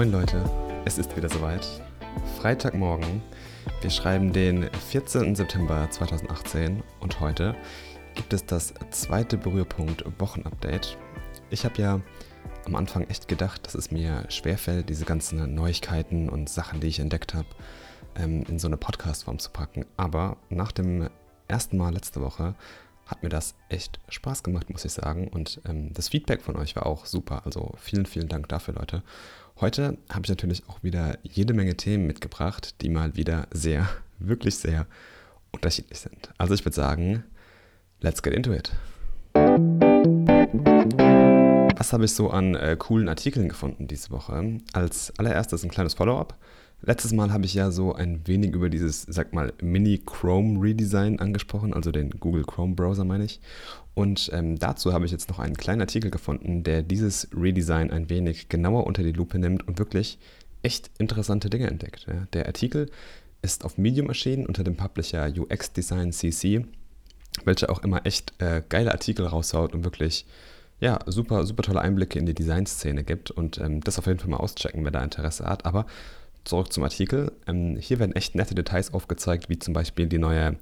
Moin Leute, es ist wieder soweit. Freitagmorgen. Wir schreiben den 14. September 2018 und heute gibt es das zweite Berührpunkt Wochenupdate. Ich habe ja am Anfang echt gedacht, dass es mir schwerfällt, diese ganzen Neuigkeiten und Sachen, die ich entdeckt habe, ähm, in so eine Podcast-Form zu packen. Aber nach dem ersten Mal letzte Woche hat mir das echt Spaß gemacht, muss ich sagen. Und ähm, das Feedback von euch war auch super. Also vielen, vielen Dank dafür, Leute. Heute habe ich natürlich auch wieder jede Menge Themen mitgebracht, die mal wieder sehr, wirklich sehr unterschiedlich sind. Also ich würde sagen, let's get into it. Was habe ich so an äh, coolen Artikeln gefunden diese Woche? Als allererstes ein kleines Follow-up. Letztes Mal habe ich ja so ein wenig über dieses, sag mal, Mini-Chrome-Redesign angesprochen, also den Google Chrome-Browser meine ich. Und ähm, dazu habe ich jetzt noch einen kleinen Artikel gefunden, der dieses Redesign ein wenig genauer unter die Lupe nimmt und wirklich echt interessante Dinge entdeckt. Ja. Der Artikel ist auf Medium erschienen unter dem Publisher UX Design CC, welcher auch immer echt äh, geile Artikel raushaut und wirklich ja, super, super tolle Einblicke in die Designszene gibt und ähm, das auf jeden Fall mal auschecken, wer da Interesse hat. Aber zurück zum Artikel. Ähm, hier werden echt nette Details aufgezeigt, wie zum Beispiel die neue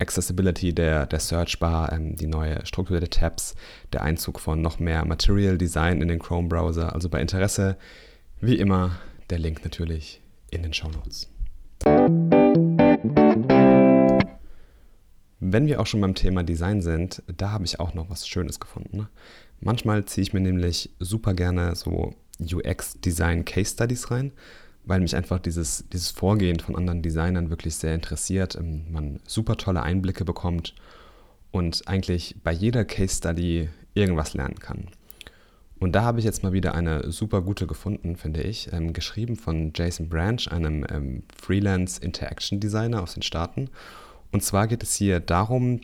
Accessibility der, der Search-Bar, ähm, die neue strukturierte Tabs, der Einzug von noch mehr Material Design in den Chrome-Browser. Also bei Interesse, wie immer, der Link natürlich in den Show Notes. Wenn wir auch schon beim Thema Design sind, da habe ich auch noch was Schönes gefunden. Manchmal ziehe ich mir nämlich super gerne so UX-Design-Case-Studies rein weil mich einfach dieses, dieses Vorgehen von anderen Designern wirklich sehr interessiert. Ähm, man super tolle Einblicke bekommt und eigentlich bei jeder Case Study irgendwas lernen kann. Und da habe ich jetzt mal wieder eine super gute gefunden, finde ich, ähm, geschrieben von Jason Branch, einem ähm, Freelance Interaction Designer aus den Staaten. Und zwar geht es hier darum,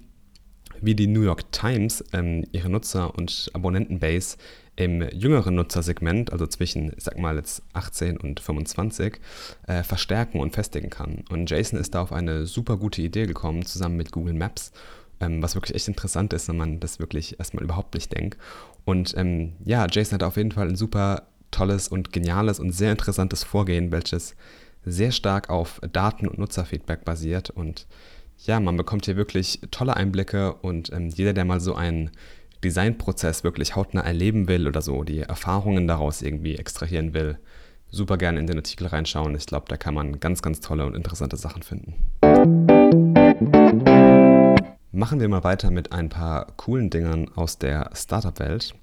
wie die New York Times ähm, ihre Nutzer- und Abonnentenbase im jüngeren Nutzersegment, also zwischen, ich sag mal jetzt 18 und 25, äh, verstärken und festigen kann. Und Jason ist da auf eine super gute Idee gekommen, zusammen mit Google Maps, ähm, was wirklich echt interessant ist, wenn man das wirklich erstmal überhaupt nicht denkt. Und ähm, ja, Jason hat auf jeden Fall ein super tolles und geniales und sehr interessantes Vorgehen, welches sehr stark auf Daten- und Nutzerfeedback basiert. Und ja, man bekommt hier wirklich tolle Einblicke und ähm, jeder, der mal so einen Designprozess wirklich hautnah erleben will oder so, die Erfahrungen daraus irgendwie extrahieren will, super gerne in den Artikel reinschauen. Ich glaube, da kann man ganz, ganz tolle und interessante Sachen finden. Machen wir mal weiter mit ein paar coolen Dingern aus der Startup-Welt.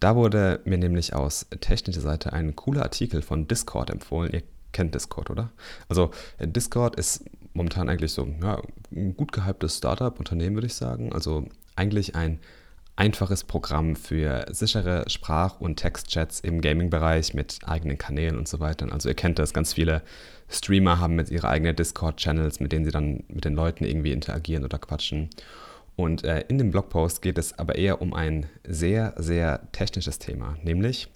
Da wurde mir nämlich aus technischer Seite ein cooler Artikel von Discord empfohlen. Ihr kennt Discord, oder? Also Discord ist momentan eigentlich so ja, ein gut gehyptes Startup-Unternehmen, würde ich sagen. Also eigentlich ein einfaches Programm für sichere Sprach- und Textchats im Gaming-Bereich mit eigenen Kanälen und so weiter. Also ihr kennt das, ganz viele Streamer haben jetzt ihre eigenen Discord-Channels, mit denen sie dann mit den Leuten irgendwie interagieren oder quatschen. Und äh, in dem Blogpost geht es aber eher um ein sehr, sehr technisches Thema, nämlich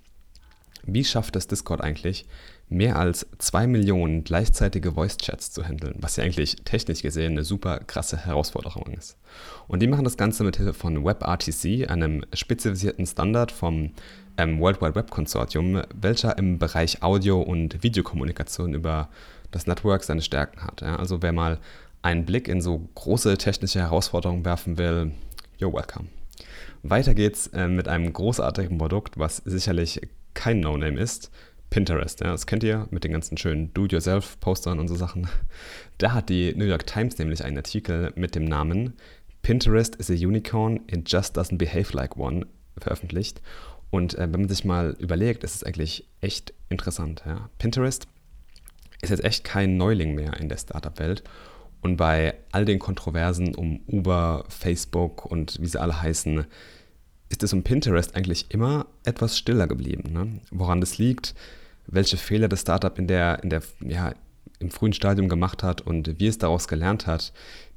wie schafft es Discord eigentlich, mehr als zwei Millionen gleichzeitige Voice-Chats zu handeln, was ja eigentlich technisch gesehen eine super krasse Herausforderung ist. Und die machen das Ganze mit Hilfe von WebRTC, einem spezialisierten Standard vom ähm, World Wide Web Konsortium, welcher im Bereich Audio- und Videokommunikation über das Network seine Stärken hat. Ja, also wer mal einen Blick in so große technische Herausforderungen werfen will, you're welcome. Weiter geht's äh, mit einem großartigen Produkt, was sicherlich kein No-Name ist, Pinterest, ja, das kennt ihr mit den ganzen schönen Do-Yourself-Postern und so Sachen. Da hat die New York Times nämlich einen Artikel mit dem Namen Pinterest is a unicorn, it just doesn't behave like one veröffentlicht. Und äh, wenn man sich mal überlegt, ist es eigentlich echt interessant. Ja. Pinterest ist jetzt echt kein Neuling mehr in der Startup-Welt. Und bei all den Kontroversen um Uber, Facebook und wie sie alle heißen, ist es um Pinterest eigentlich immer etwas stiller geblieben. Ne? Woran das liegt, welche Fehler das Startup in der, in der, ja, im frühen Stadium gemacht hat und wie es daraus gelernt hat,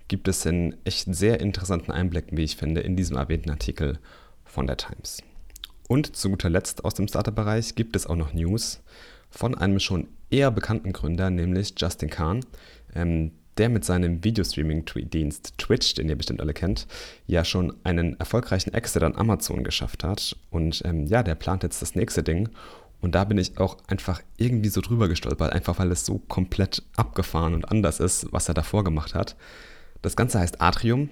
gibt es in echt sehr interessanten Einblicken, wie ich finde, in diesem erwähnten Artikel von der Times. Und zu guter Letzt aus dem Startup-Bereich gibt es auch noch News von einem schon eher bekannten Gründer, nämlich Justin Kahn. Ähm, der mit seinem Videostreaming-Dienst Twitch, den ihr bestimmt alle kennt, ja schon einen erfolgreichen Exit an Amazon geschafft hat. Und ähm, ja, der plant jetzt das nächste Ding. Und da bin ich auch einfach irgendwie so drüber gestolpert, einfach weil es so komplett abgefahren und anders ist, was er davor gemacht hat. Das Ganze heißt Atrium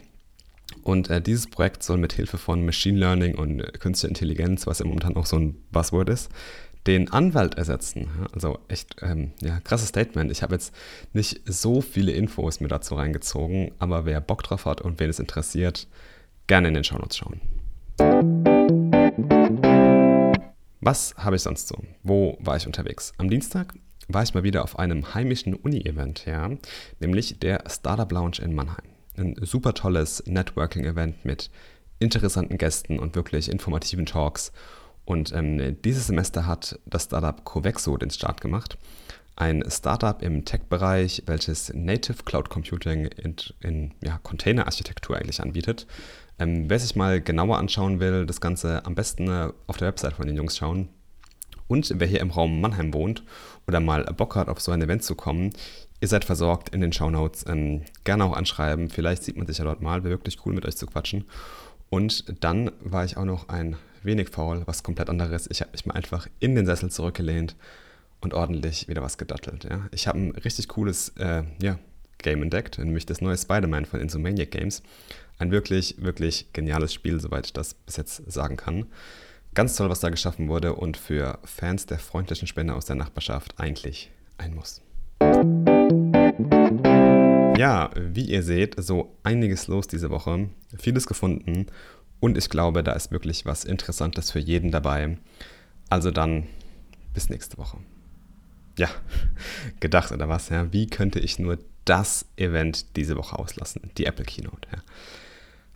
und äh, dieses Projekt soll mit Hilfe von Machine Learning und äh, künstlicher Intelligenz, was ja momentan auch so ein Buzzword ist, den Anwalt ersetzen. Also echt ähm, ja, krasses Statement. Ich habe jetzt nicht so viele Infos mir dazu reingezogen, aber wer Bock drauf hat und wen es interessiert, gerne in den Shownotes schauen. Was habe ich sonst so? Wo war ich unterwegs? Am Dienstag war ich mal wieder auf einem heimischen Uni-Event, ja, nämlich der Startup Lounge in Mannheim. Ein super tolles Networking-Event mit interessanten Gästen und wirklich informativen Talks. Und ähm, dieses Semester hat das Startup Covexo den Start gemacht. Ein Startup im Tech-Bereich, welches Native Cloud Computing in, in ja, Container-Architektur eigentlich anbietet. Ähm, wer sich mal genauer anschauen will, das Ganze am besten äh, auf der Website von den Jungs schauen. Und wer hier im Raum Mannheim wohnt oder mal Bock hat, auf so ein Event zu kommen, ihr seid versorgt in den Shownotes. Ähm, gerne auch anschreiben. Vielleicht sieht man sich ja dort mal. Wäre wirklich cool, mit euch zu quatschen. Und dann war ich auch noch ein wenig faul, was komplett anderes. Ich habe mich mal einfach in den Sessel zurückgelehnt und ordentlich wieder was gedattelt. Ja. Ich habe ein richtig cooles äh, ja, Game entdeckt, nämlich das neue Spider-Man von Insomaniac Games. Ein wirklich, wirklich geniales Spiel, soweit ich das bis jetzt sagen kann. Ganz toll, was da geschaffen wurde und für Fans der freundlichen Spender aus der Nachbarschaft eigentlich ein Muss. Ja, wie ihr seht, so einiges los diese Woche, vieles gefunden und ich glaube, da ist wirklich was Interessantes für jeden dabei. Also dann bis nächste Woche. Ja, gedacht oder was, ja? Wie könnte ich nur das Event diese Woche auslassen? Die Apple Keynote, ja.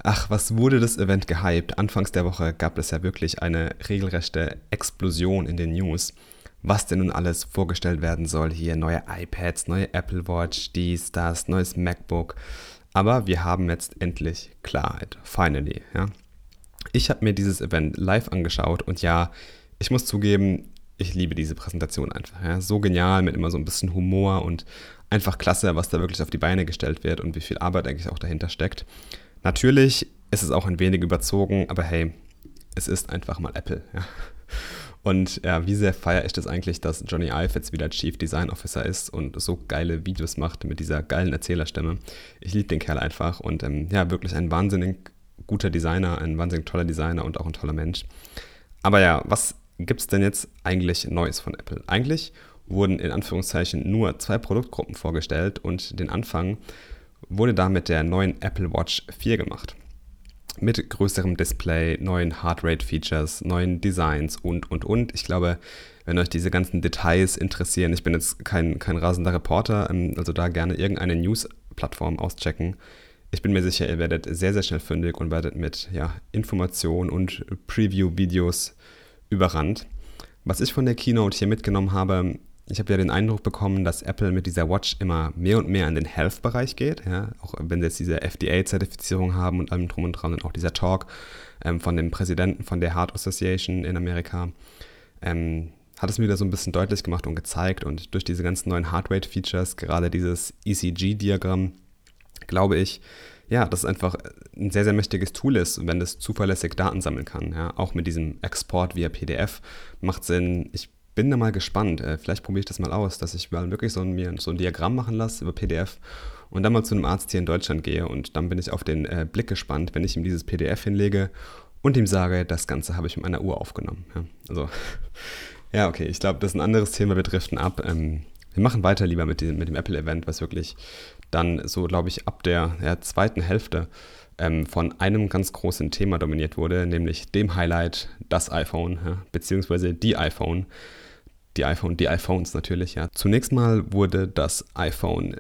Ach, was wurde das Event gehypt? Anfangs der Woche gab es ja wirklich eine regelrechte Explosion in den News. Was denn nun alles vorgestellt werden soll hier? Neue iPads, neue Apple Watch, dies, das, neues MacBook. Aber wir haben jetzt endlich Klarheit. Finally, ja. Ich habe mir dieses Event live angeschaut und ja, ich muss zugeben, ich liebe diese Präsentation einfach. Ja. So genial mit immer so ein bisschen Humor und einfach klasse, was da wirklich auf die Beine gestellt wird und wie viel Arbeit eigentlich auch dahinter steckt. Natürlich ist es auch ein wenig überzogen, aber hey, es ist einfach mal Apple. Ja. Und ja, wie sehr feiere ich das eigentlich, dass Johnny Ive jetzt wieder Chief Design Officer ist und so geile Videos macht mit dieser geilen Erzählerstimme. Ich liebe den Kerl einfach und ähm, ja, wirklich ein wahnsinnig guter Designer, ein wahnsinnig toller Designer und auch ein toller Mensch. Aber ja, was gibt es denn jetzt eigentlich Neues von Apple? Eigentlich wurden in Anführungszeichen nur zwei Produktgruppen vorgestellt und den Anfang wurde da mit der neuen Apple Watch 4 gemacht. Mit größerem Display, neuen Heartrate-Features, neuen Designs und, und, und. Ich glaube, wenn euch diese ganzen Details interessieren, ich bin jetzt kein, kein rasender Reporter, ähm, also da gerne irgendeine News-Plattform auschecken. Ich bin mir sicher, ihr werdet sehr, sehr schnell fündig und werdet mit ja, Informationen und Preview-Videos überrannt. Was ich von der Keynote hier mitgenommen habe, ich habe ja den Eindruck bekommen, dass Apple mit dieser Watch immer mehr und mehr in den Health-Bereich geht. Ja? Auch wenn sie jetzt diese FDA-Zertifizierung haben und allem drum und dran und auch dieser Talk ähm, von dem Präsidenten von der Heart Association in Amerika, ähm, hat es mir wieder so ein bisschen deutlich gemacht und gezeigt. Und durch diese ganzen neuen Heart-Rate-Features, gerade dieses ECG-Diagramm, glaube ich, ja, dass es einfach ein sehr, sehr mächtiges Tool ist, wenn es zuverlässig Daten sammeln kann. Ja? Auch mit diesem Export via PDF macht Sinn. Ich bin da mal gespannt. Äh, vielleicht probiere ich das mal aus, dass ich mal wirklich so ein, mir so ein Diagramm machen lasse über PDF und dann mal zu einem Arzt hier in Deutschland gehe und dann bin ich auf den äh, Blick gespannt, wenn ich ihm dieses PDF hinlege und ihm sage, das Ganze habe ich mit meiner Uhr aufgenommen. Ja, also, ja, okay, ich glaube, das ist ein anderes Thema, wir driften ab. Ähm, wir machen weiter lieber mit dem, mit dem Apple-Event, was wirklich dann so, glaube ich, ab der ja, zweiten Hälfte ähm, von einem ganz großen Thema dominiert wurde, nämlich dem Highlight, das iPhone, ja, beziehungsweise die iPhone die iPhone, die iPhones natürlich, ja. Zunächst mal wurde das iPhone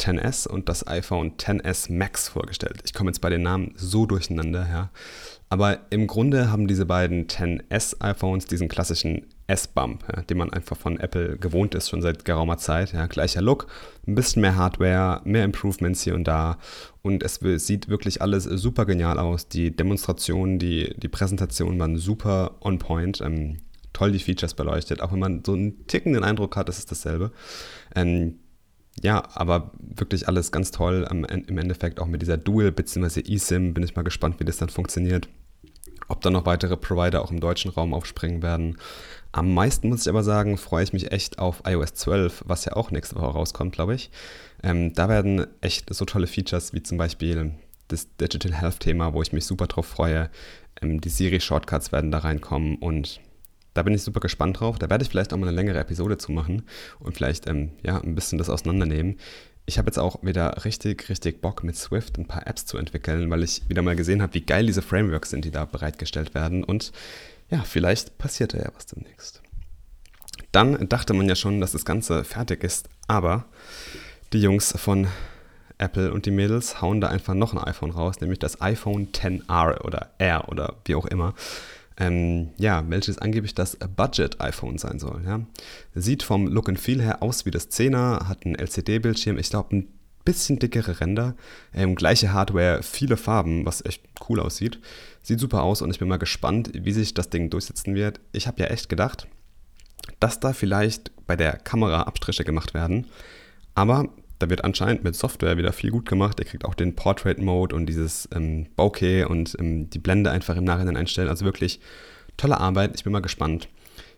10s und das iPhone 10s Max vorgestellt. Ich komme jetzt bei den Namen so durcheinander, ja. Aber im Grunde haben diese beiden 10s iPhones diesen klassischen S-Bump, ja, den man einfach von Apple gewohnt ist, schon seit geraumer Zeit. Ja, gleicher Look, ein bisschen mehr Hardware, mehr Improvements hier und da. Und es sieht wirklich alles super genial aus. Die Demonstrationen, die, die Präsentationen waren super on point. Ähm, toll die Features beleuchtet, auch wenn man so einen tickenden Eindruck hat, ist es dasselbe. Ähm, ja, aber wirklich alles ganz toll. Im Endeffekt auch mit dieser Dual- bzw. eSIM bin ich mal gespannt, wie das dann funktioniert. Ob da noch weitere Provider auch im deutschen Raum aufspringen werden. Am meisten muss ich aber sagen, freue ich mich echt auf iOS 12, was ja auch nächste Woche rauskommt, glaube ich. Ähm, da werden echt so tolle Features wie zum Beispiel das Digital Health Thema, wo ich mich super drauf freue. Ähm, die Siri Shortcuts werden da reinkommen und da bin ich super gespannt drauf. Da werde ich vielleicht auch mal eine längere Episode zu machen und vielleicht ähm, ja, ein bisschen das auseinandernehmen. Ich habe jetzt auch wieder richtig, richtig Bock mit Swift ein paar Apps zu entwickeln, weil ich wieder mal gesehen habe, wie geil diese Frameworks sind, die da bereitgestellt werden. Und ja, vielleicht passiert da ja was demnächst. Dann dachte man ja schon, dass das Ganze fertig ist, aber die Jungs von Apple und die Mädels hauen da einfach noch ein iPhone raus, nämlich das iPhone 10R oder R oder wie auch immer. Ähm, ja, welches angeblich das Budget-iPhone sein soll. Ja. Sieht vom Look and Feel her aus wie das 10er, hat einen LCD-Bildschirm, ich glaube ein bisschen dickere Ränder, ähm, gleiche Hardware, viele Farben, was echt cool aussieht. Sieht super aus und ich bin mal gespannt, wie sich das Ding durchsetzen wird. Ich habe ja echt gedacht, dass da vielleicht bei der Kamera Abstriche gemacht werden, aber da wird anscheinend mit Software wieder viel gut gemacht. Ihr kriegt auch den Portrait Mode und dieses ähm, Bokeh und ähm, die Blende einfach im Nachhinein einstellen. Also wirklich tolle Arbeit. Ich bin mal gespannt,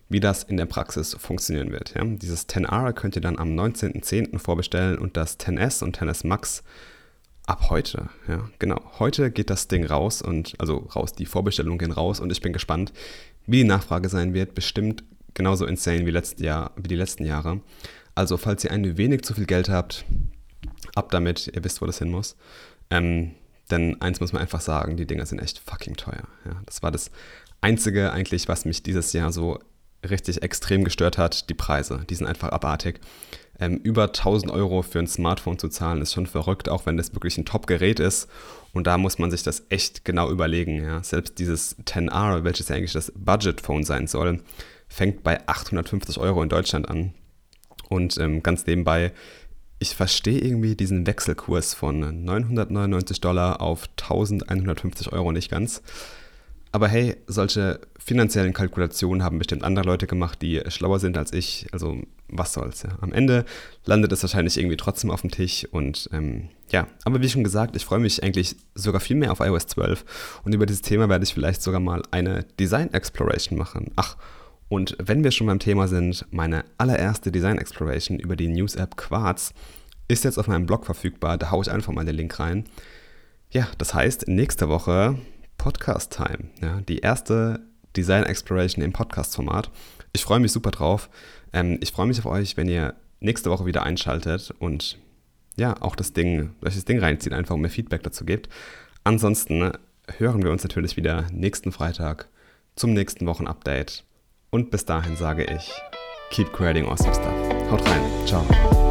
wie das in der Praxis funktionieren wird. Ja? Dieses 10R könnt ihr dann am 19.10. vorbestellen und das 10S und 10S Max ab heute. Ja, genau. Heute geht das Ding raus und also raus, die Vorbestellungen gehen raus und ich bin gespannt, wie die Nachfrage sein wird. Bestimmt genauso insane wie, letztes Jahr, wie die letzten Jahre. Also, falls ihr ein wenig zu viel Geld habt, ab damit, ihr wisst, wo das hin muss. Ähm, denn eins muss man einfach sagen, die Dinger sind echt fucking teuer. Ja, das war das Einzige eigentlich, was mich dieses Jahr so richtig extrem gestört hat, die Preise. Die sind einfach abartig. Ähm, über 1000 Euro für ein Smartphone zu zahlen, ist schon verrückt, auch wenn das wirklich ein Top-Gerät ist. Und da muss man sich das echt genau überlegen. Ja. Selbst dieses 10R, welches ja eigentlich das Budget-Phone sein soll, fängt bei 850 Euro in Deutschland an. Und ähm, ganz nebenbei, ich verstehe irgendwie diesen Wechselkurs von 999 Dollar auf 1150 Euro nicht ganz. Aber hey, solche finanziellen Kalkulationen haben bestimmt andere Leute gemacht, die schlauer sind als ich. Also was soll's. Ja. Am Ende landet es wahrscheinlich irgendwie trotzdem auf dem Tisch. Und ähm, ja, aber wie schon gesagt, ich freue mich eigentlich sogar viel mehr auf iOS 12. Und über dieses Thema werde ich vielleicht sogar mal eine Design Exploration machen. Ach, und wenn wir schon beim Thema sind, meine allererste Design Exploration über die News App Quartz ist jetzt auf meinem Blog verfügbar. Da haue ich einfach mal den Link rein. Ja, das heißt, nächste Woche Podcast Time. Ja, die erste Design Exploration im Podcast-Format. Ich freue mich super drauf. Ähm, ich freue mich auf euch, wenn ihr nächste Woche wieder einschaltet und ja, auch das Ding, euch das Ding reinzieht, einfach um mir Feedback dazu gibt. Ansonsten hören wir uns natürlich wieder nächsten Freitag zum nächsten Wochenupdate. Und bis dahin sage ich, keep creating awesome stuff. Haut rein. Ciao.